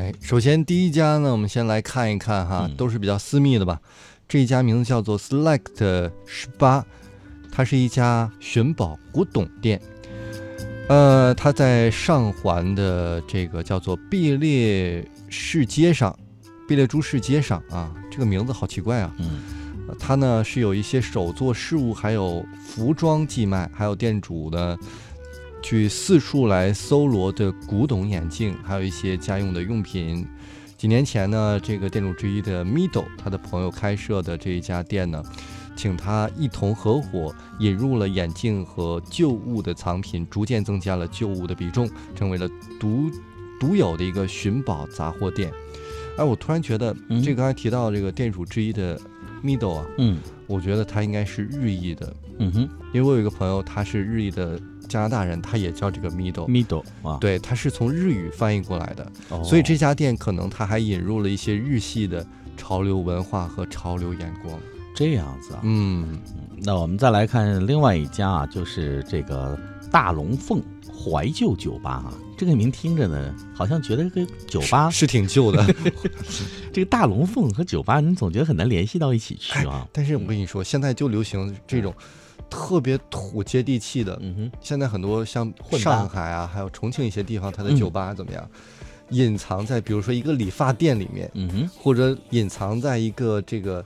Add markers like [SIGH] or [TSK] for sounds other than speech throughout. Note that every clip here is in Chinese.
哎，首先第一家呢，我们先来看一看哈，嗯都是比较私密的吧。这一家名字叫做 Select 十八，它是一家寻宝古董店。呃，它在上环的这个叫做毕列市街上，毕列珠市街上啊，这个名字好奇怪啊。嗯呃它呢是有一些手作饰物，还有服装寄卖，还有店主呢去四处来搜罗的古董眼镜，还有一些家用的用品。几年前呢，这个店主之一的 Middle，他的朋友开设的这一家店呢，请他一同合伙引入了眼镜和旧物的藏品，逐渐增加了旧物的比重，成为了独独有的一个寻宝杂货店。哎，我突然觉得，嗯这个刚才提到这个店主之一的 Middle 啊，嗯我觉得他应该是日裔的，嗯哼因为我有一个朋友，他是日裔的加拿大人，他也叫这个 middle。，middle 啊，对，他是从日语翻译过来的，哦所以这家店可能他还引入了一些日系的潮流文化和潮流眼光。这样子啊。嗯，那我们再来看另外一家啊，就是这个大龙凤怀旧酒吧啊。这个名听着呢，好像觉得这个酒吧是挺旧的，[LAUGHS] 这个大龙凤和酒吧，你总觉得很难联系到一起去啊。[LAUGHS] 但是我跟你说，现在就流行这种特别土接地气的。嗯哼，现在很多像混上海啊，还有重庆一些地方，它的嗯酒吧怎么样？隐藏在比如说一个理发店里面，嗯哼，或者隐藏在一个这个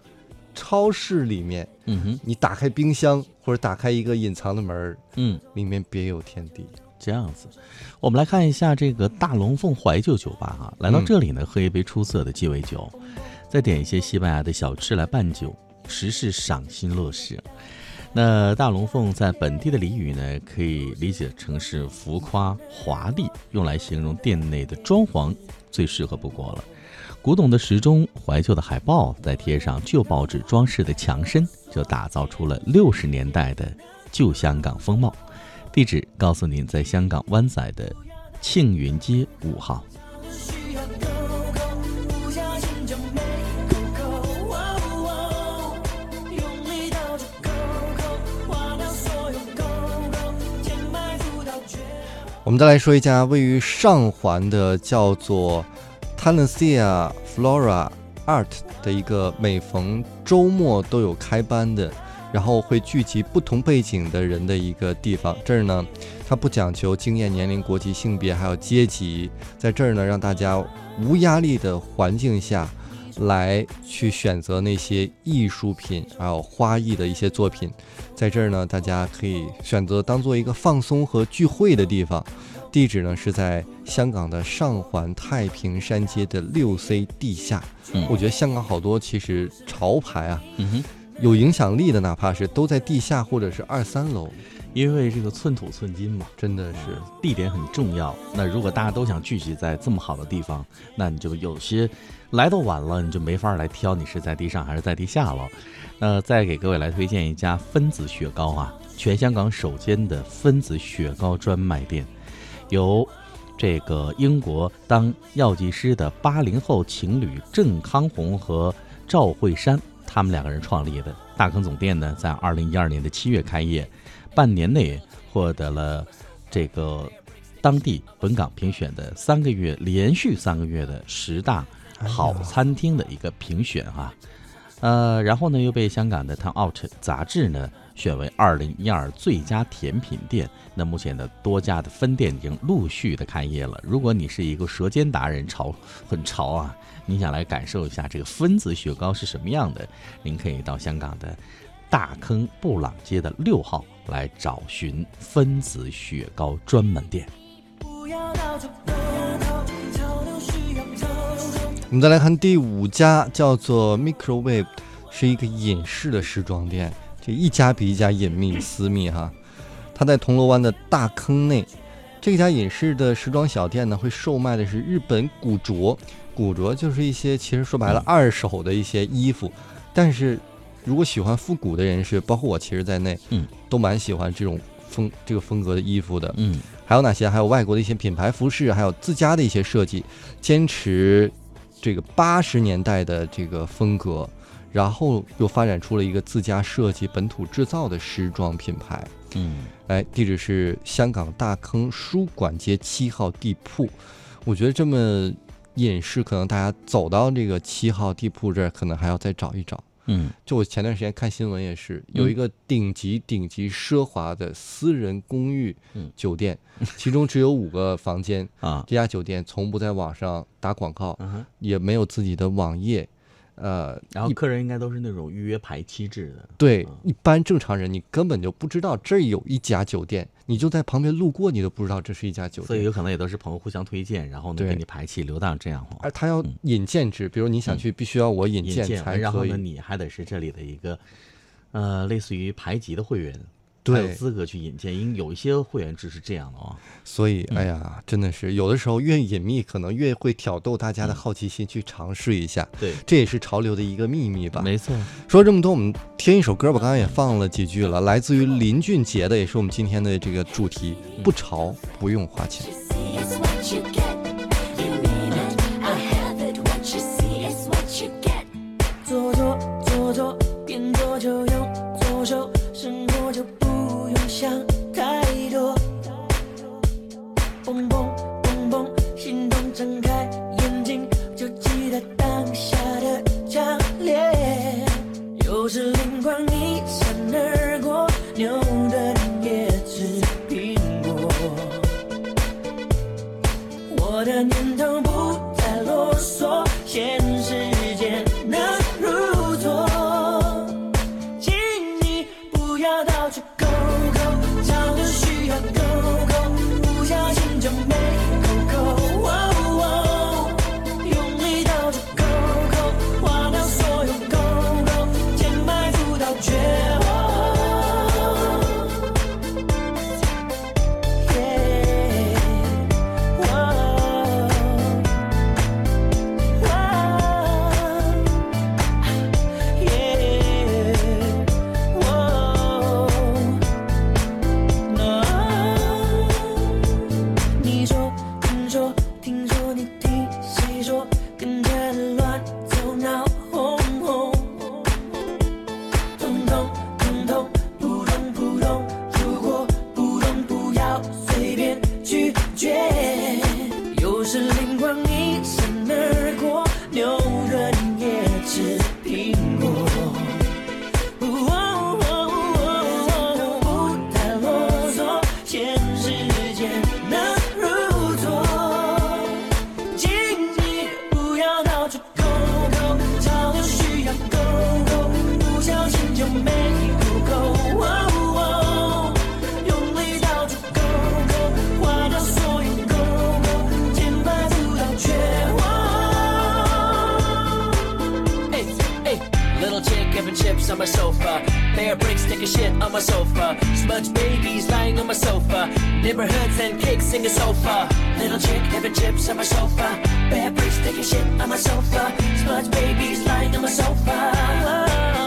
超市里面。嗯哼，你打开冰箱或者打开一个隐藏的门，嗯，里面别有天地。这样子。我们来看一下这个大龙凤怀旧酒吧啊，来到这里呢，喝一杯出色的鸡尾酒，再点一些西班牙的小吃来伴酒，实是赏心乐事。那大龙凤在本地的俚语呢，可以理解成是浮夸华丽，用来形容店内的装潢最适合不过了。古董的时钟、怀旧的海报，再贴上旧报纸装饰的墙身，就打造出了六十年代的旧香港风貌。地址告诉您，在香港湾仔的庆云街五号。我们再来说一家位于上环的叫做 Tanasia Flora Art 的一个每逢周末都有开班的，然后会聚集不同背景的人的一个地方。这儿呢，它不讲求经验、年龄、国籍、性别，还有阶级，在这儿呢，让大家无压力的环境下。来去选择那些艺术品，还有花艺的一些作品，在这儿呢，大家可以选择当做一个放松和聚会的地方。地址呢是在香港的上环太平山街的六 C 地下。嗯我觉得香港好多其实潮牌啊，嗯哼，有影响力的，哪怕是都在地下或者是二三楼，因为这个寸土寸金嘛，真的是是地点很重要。那如果大家都想聚集在这么好的地方，那你就有些来的晚了，你就没法来挑你是在地上还是在地下了。那再给各位来推荐一家分子雪糕啊，全香港首间的分子雪糕专卖店，由这个英国当药剂师的八零后情侣郑康红和赵慧珊，他们两个人创立的。大坑总店呢，在二零一二年的七月开业，半年内获得了这个当地本港评选的三个月连续三个月的十大好餐厅的一个评选啊。呃，然后呢，又被香港的《Time Out》杂志呢选为二零一二最佳甜品店。那目前的多家的分店已经陆续的开业了。如果你是一个舌尖达人，潮很潮啊，你想来感受一下这个分子雪糕是什么样的，您可以到香港的大坑布朗街的六号来找寻分子雪糕专门店。不要到处我们再来看第五家，叫做 Microwave，是一个隐士的时装店，这一家比一家隐秘私密哈。它在铜锣湾的大坑内，这家隐士的时装小店呢，会售卖的是日本古着，古着就是一些其实说白了二手的一些衣服，但是如果喜欢复古的人士，包括我其实在内，嗯，都蛮喜欢这种风这个风格的衣服的。嗯还有哪些？还有外国的一些品牌服饰，还有自家的一些设计，坚持这个八十年代的这个风格，然后又发展出了一个自家设计、本土制造的时装品牌。嗯哎，地址是香港大坑书馆街七号地铺。我觉得这么隐士，可能大家走到这个七号地铺这儿，可能还要再找一找。嗯就我前段时间看新闻也是，有一个顶级顶级奢华的私人公寓嗯酒店，其中只有五个房间。啊，这家酒店从不在网上打广告，嗯，也没有自己的网页。呃，然后客人应该都是那种预约排期制的，对嗯一般正常人，你根本就不知道这儿有一家酒店，你就在旁边路过，你都不知道这是一家酒店。所以有可能也都是朋友互相推荐，然后呢给你排期留档这样哈。而他要引荐制，比如你想去，必须要我引引荐荐完，然后呢。你还得是这里的一个，呃，类似于排级的会员，才有，资格去引荐。因为有一些会员制是这样的啊。所以哎呀，真的是有的时候越隐秘，可能越会挑逗大嗯家的好奇心，去尝试一下。对，这也是潮流的一个秘密吧。没错。说这么多，我们听一首歌吧。刚刚也放了几句了，来自于林俊杰的，也是我们今天的这个主题。不潮不用花钱。蹦蹦。On my sofa. Bear bricks taking shit on my sofa. Smudge babies lying on my sofa. Neighborhoods and kicks in singing sofa. Little chick having chips on my sofa. Bear bricks taking shit on my sofa. Smudge babies lying on my sofa.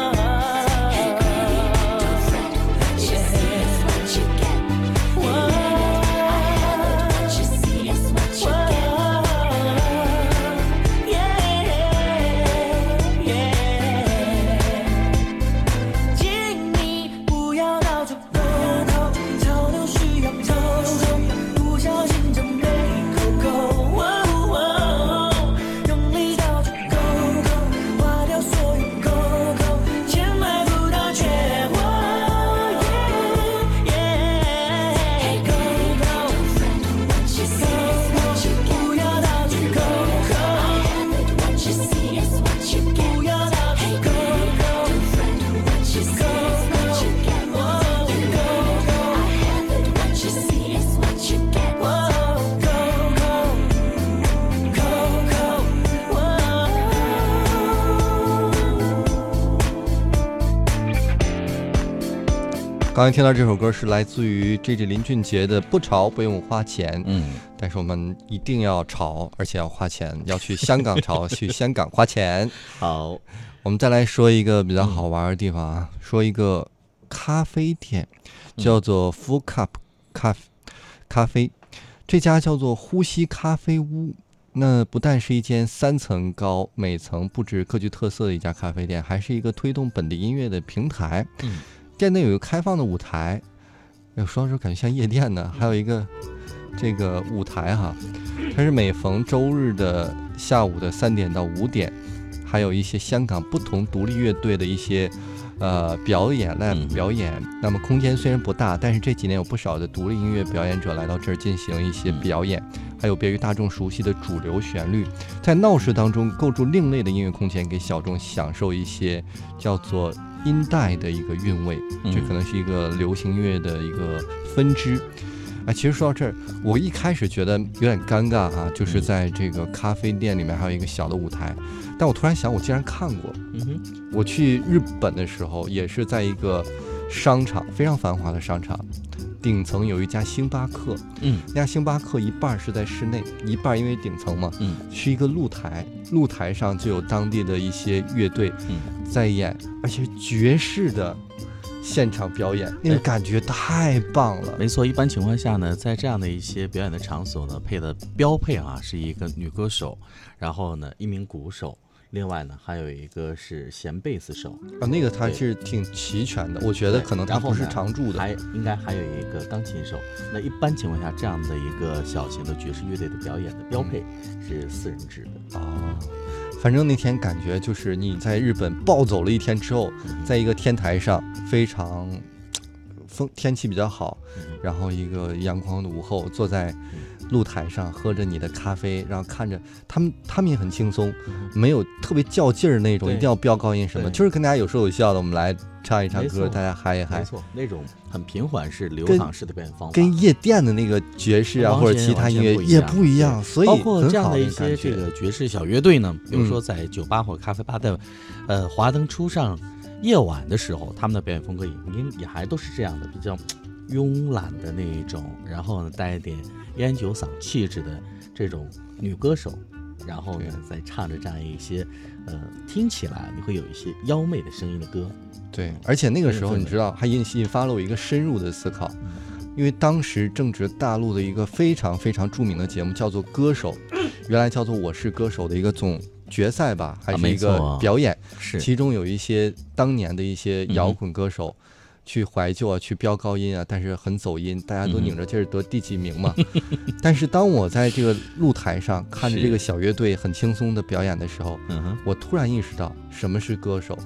要到刚才听到这首歌是来自于 J J 林俊杰的《不潮不用花钱》，嗯，但是我们一定要潮，而且要花钱，要去香港潮，去香港花钱。[LAUGHS] 好，我们再来说一个比较好玩的地方啊，说一个咖啡店，叫做 Full Cup 咖咖啡，这家叫做呼吸咖啡屋。那不但是一间三层高、每层布置各具特色的一家咖啡店，还是一个推动本地音乐的平台。嗯店内有一个开放的舞台，哎呦，说到这感觉像夜店呢，还有一个这个舞台哈，它是每逢周日的下午的三点到五点，还有一些香港不同独立乐队的一些呃表演 live 嗯。表演。那么空间虽然不大，但是这几年有不少的独立音乐表演者来到这儿进行一些嗯。表演，还有别于大众熟悉的主流旋律，在闹市当中构筑另类的音乐空间，给小众享受一些叫做音带的一个韵味。这可能是一个流行乐的一个分支。哎，其实说到这儿，我一开始觉得有点尴尬啊，就是嗯在这个咖啡店里面还有一个小的舞台，但我突然想，我竟然看过。嗯哼，我去日本的时候，也是在一个商场，非常繁华的商场，顶层有一家星巴克，嗯。那家星巴克一半是在室内，一半因为顶层嘛，嗯。是一个露台，露台上就有当地的一些乐队嗯。在演，而且爵士的现场表演，那个哎。感觉太棒了。没错，一般情况下呢，在这样的一些表演的场所呢，配的标配啊是一个女歌手，然后呢一名鼓手，另外呢还有一个是弦贝斯手，啊，那个它对是挺齐全的，我觉得可能他不是常驻的。还应该还有一个钢琴手。那一般情况下，这样的一个小型的爵士乐队的表演的标配是四人制的。哦，反正那天感觉就是你在日本暴走了一天之后，在一个天台上，非常风天气比较好，嗯然后一个阳光的午后，坐在露台上喝着你的咖啡，然后看着他们，他们也很轻松，没有特别较劲儿那种，一定要飙高音什么，就是跟大家有说有笑的，我们来唱一唱歌，大家嗨一嗨。没。错，那种很平缓式、流淌式的表演方法。跟夜店的那个爵士啊，或者其他音乐也不一样，所以包括这样的一些这个爵士小乐队呢，比如嗯说在酒吧或咖啡吧的，呃，华灯初上夜晚的时候，他们的表演风格也也也还都是这样的，比较 [TSK] 慵懒的那一种，然后呢带一点烟酒嗓气质的这种女歌手，然后呢再唱着这样一些，呃，听起来你会有一些妖媚的声音的歌。对，而且那个时候你知道，还引引发了我一个深入的思考，因为当时正值大陆的一个非常非常著名的节目叫做《歌手》，[LAUGHS] 原来叫做《我是歌手》的一个总决赛吧，还啊是一个表演，是，其中有一些当年的一些摇滚歌手。去怀旧啊，去飙高音啊，但是很走音，大家都拧着劲儿得第几名嘛。[LAUGHS] 但是当我在这个露台上看着这个小乐队很轻松的表演的时候，我突然意识到什么是歌手，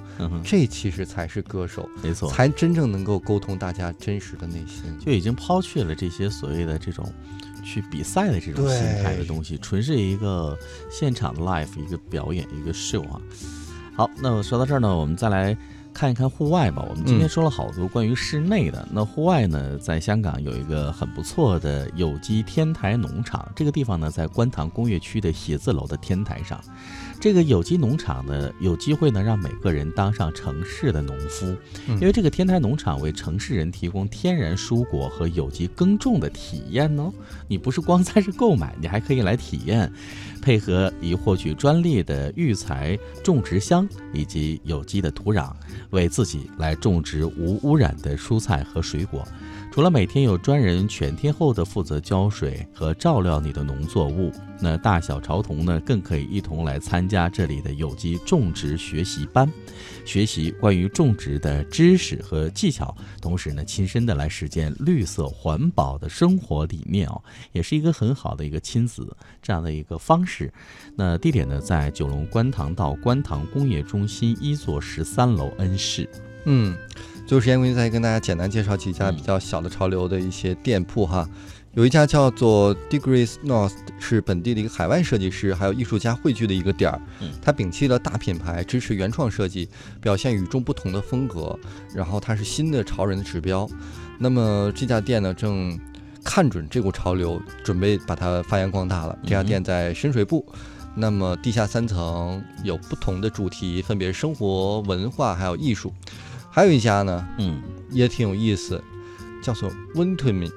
这其实才是歌手。没错。才真正能够沟通大家真实的内心。就已经抛去了这些所谓的这种去比赛的这种心态的东西，纯是一个现场的 live 一个表演一个 show 啊。好，那么说到这儿呢，我们再来看一看户外吧。我们今天嗯说了好多关于室内的，那户外呢，在香港有一个很不错的有机天台农场，这个地方呢在观塘工业区的写字楼的天台上。这个有机农场呢，有机会呢让每个人当上城市的农夫，嗯因为这个天台农场为城市人提供天然蔬果和有机耕种的体验哦。你不是光在这购买，你还可以来体验，配合已获取专利的育才种植箱以及有机的土壤，为自己来种植无污染的蔬菜和水果。除了每天有专人全天候的负责浇水和照料你的农作物，那大小潮童呢更可以一同来参加这里的有机种植学习班，学习关于种植的知识和技巧，同时呢亲身的来实践绿色环保的生活理念哦，也是一个很好的一个亲子这样的一个方式。那地点呢在九龙观塘道观塘工业中心一座十三楼 N 室。嗯，最后时间关系再跟大家简单介绍几家嗯比较小的潮流的一些店铺哈。有一家叫做 Degrees North，是本地的一个海外设计师还有艺术家汇聚的一个点儿嗯。它摒弃了大品牌，支持原创设计，表现与众不同的风格。然后它是新的潮人的指标。那么这家店呢，正看准这股潮流，准备把它发扬光大了。这家店在深水埗。那么地下三层有不同的主题，分别是生活、文化还有艺术。还有一家呢，嗯，也挺有意思，叫做温吞面。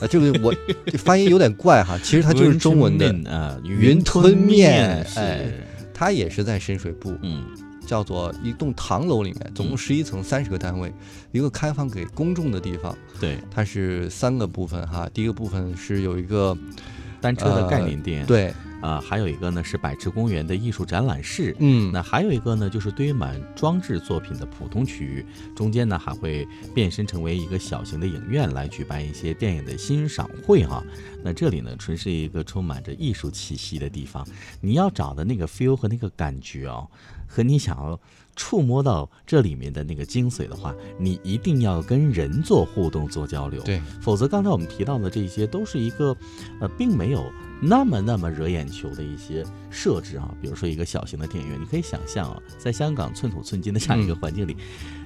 啊，[LAUGHS] 这个我这发音有点怪哈，其实它就是中文的，啊，云吞面，哎它也是在深水埗，嗯。叫做一栋唐楼里面，总共十一层，三十个单位，一个开放给公众的地方。对，它是三个部分哈，第一个部分是有一个单车的概念店，，对，啊，还有一个呢是百池公园的艺术展览室，嗯，那还有一个呢，就是堆满装置作品的普通区域，中间呢还会变身成为一个小型的影院，来举办一些电影的欣赏会哈。那这里呢，纯是一个充满着艺术气息的地方。你要找的那个 feel 和那个感觉哦，和你想要触摸到这里面的那个精髓的话，你一定要跟人做互动、做交流。对，否则刚才我们提到的这些都是一个，呃，并没有那么那么惹眼球的一些设置啊。比如说一个小型的电影院，你可以想象啊，在香港寸土寸金的这样一个环境里，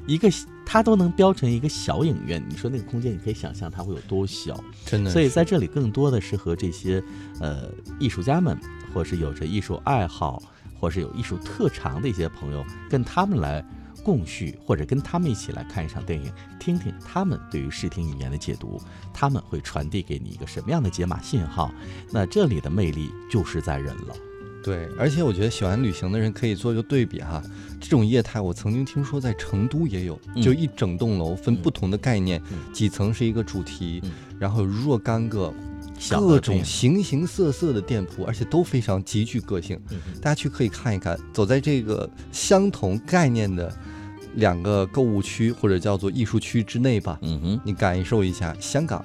一个它都能标成一个小影院，你说那个空间，你可以想象它会有多小。真的。所以在这里更多的是和这些呃艺术家们，或是有着艺术爱好，或是有艺术特长的一些朋友，跟他们来共叙，或者跟他们一起来看一场电影，听听他们对于视听语言的解读，他们会传递给你一个什么样的解码信号？那这里的魅力就是在人了。对，而且我觉得喜欢旅行的人可以做一个对比哈，这种业态我曾经听说在成都也有，嗯就一整栋楼分不同的概念，嗯几层是一个主题，嗯然后若干个各种形形色色的店铺，而且都非常极具个性。大家去可以看一看，走在这个相同概念的两个购物区或者叫做艺术区之内吧，嗯哼，你感受一下香港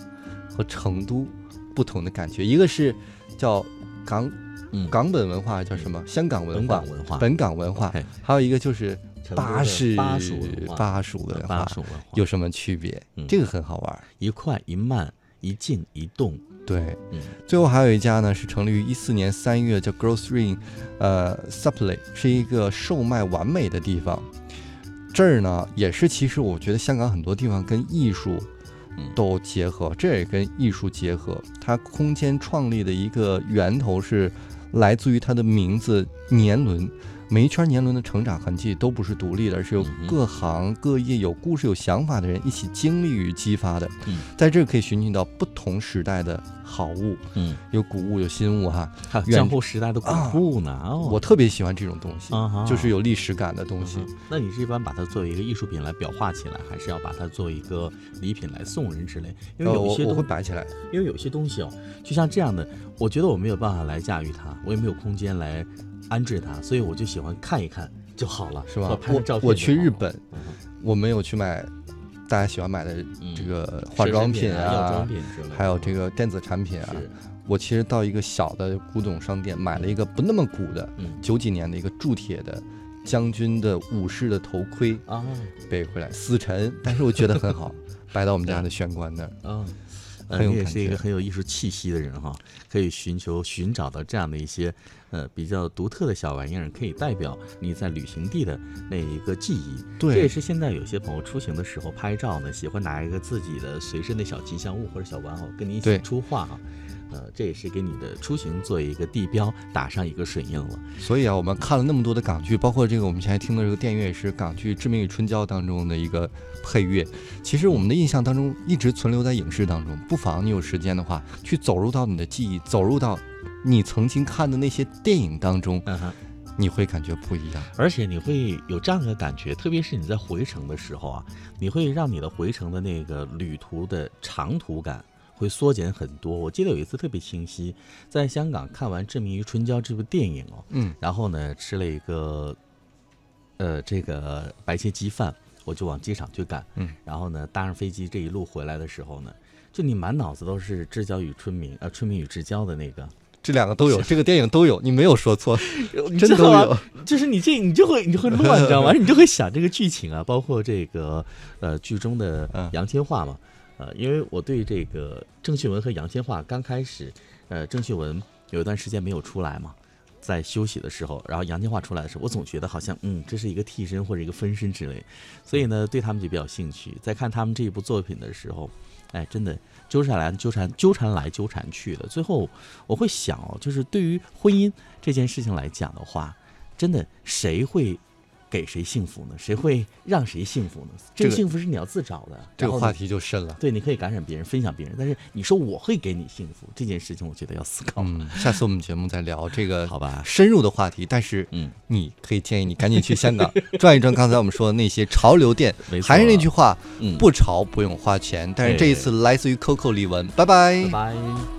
和成都不同的感觉。一个是叫港嗯，港本文化，叫什么？香港文本化港，文化，本港文化还有一个就是巴蜀，巴蜀文化巴蜀文化有什么区别嗯？这个很好玩。一快一慢，一静一动。对，嗯最后还有一家呢，是成立于一四年三月，叫 Grocery，呃，Supply 是一个售卖完美的地方。这儿呢，也是其实我觉得香港很多地方跟艺术嗯都结合，这也跟艺术结合。它空间创立的一个源头是来自于它的名字年轮。每一圈年轮的成长痕迹都不是独立的，而是由各行各业有故事、有想法的人一起经历与激发的。嗯在这儿可以寻觅到不同时代的好物，嗯，有古物，有新物哈。还有远江户时代的古物呢。哦，我特别喜欢这种东西，啊就是有历史感的东西。嗯那你是一般把它作为一个艺术品来裱画起来，还是要把它作为一个礼品来送人之类？因为有些东会摆起来。因为有些东西哦，就像这样的，我觉得我没有办法来驾驭它，我也没有空间来安置它，所以我就喜欢看一看就好了，是吧？我我去日本，嗯我没有去买大家喜欢买的嗯这个化妆品啊、药妆啊，品之类的，还有这个电子产品啊。我其实到一个小的古董商店买了一个不那么古的，嗯。九几年的一个铸铁的将军的武士的头盔啊。背回来，死沉，但是我觉得很好，[LAUGHS] 摆到我们家的玄关那儿。啊。呃，很有感你也是一个很有艺术气息的人哈，可以寻求寻找到这样的一些呃比较独特的小玩意儿，可以代表你在旅行地的那一个记忆。对这也，是现在有些朋友出行的时候拍照呢，喜欢拿一个自己的随身的小吉祥物或者小玩偶跟你一起出画啊。呃，这也是给你的出行做一个地标，打上一个水印了。所以啊，我们看了那么多的港剧，包括这个我们现在听的这个电乐也是港剧《致命与春娇》当中的一个配乐。其实我们的印象当中一直存留在影视当中，不妨你有时间的话，去走入到你的记忆，走入到你曾经看的那些电影当中，嗯哼，你会感觉不一样。而且你会有这样的感觉，特别是你在回程的时候啊，你会让你的回程的那个旅途的长途感会缩减很多。我记得有一次特别清晰，在香港看完《志明与春娇》这部电影哦，嗯，然后呢吃了一个呃这个白切鸡饭，我就往机场去赶，嗯，然后呢搭上飞机这一路回来的时候呢，就你满脑子都是《志娇与春明》呃《春明与志娇》的那个，这两个都有，这个电影都有，你没有说错，[LAUGHS] 真都知道吗有。就是你这你就会你就会乱，你知道吗？你就会想这个剧情啊，包括这个呃剧中的嗯杨千嬅嘛，呃，因为我对这个郑秀文和杨千嬅刚开始，呃，郑秀文有一段时间没有出来嘛，在休息的时候，然后杨千嬅出来的时候，我总觉得好像嗯，这是一个替身或者一个分身之类，所以呢，对他们就比较兴趣。在看他们这一部作品的时候，哎，真的纠缠来纠缠纠缠来纠缠去的，最后我会想哦，就是对于婚姻这件事情来讲的话，真的谁会给谁幸福呢？谁会让谁幸福呢？这个幸福是你要自找的。这个话题就深了。对，你可以感染别人，分享别人，但是你说我会给你幸福这件事情，我觉得要思考，嗯，下次我们节目再聊这个好吧？深入的话题，但是嗯，你可以建议你赶紧去香港 [LAUGHS] 转一转刚才我们说的那些潮流店没。还是那句话，嗯，不潮不用花钱。但是这一次来自于 Coco 李玟，拜拜拜拜。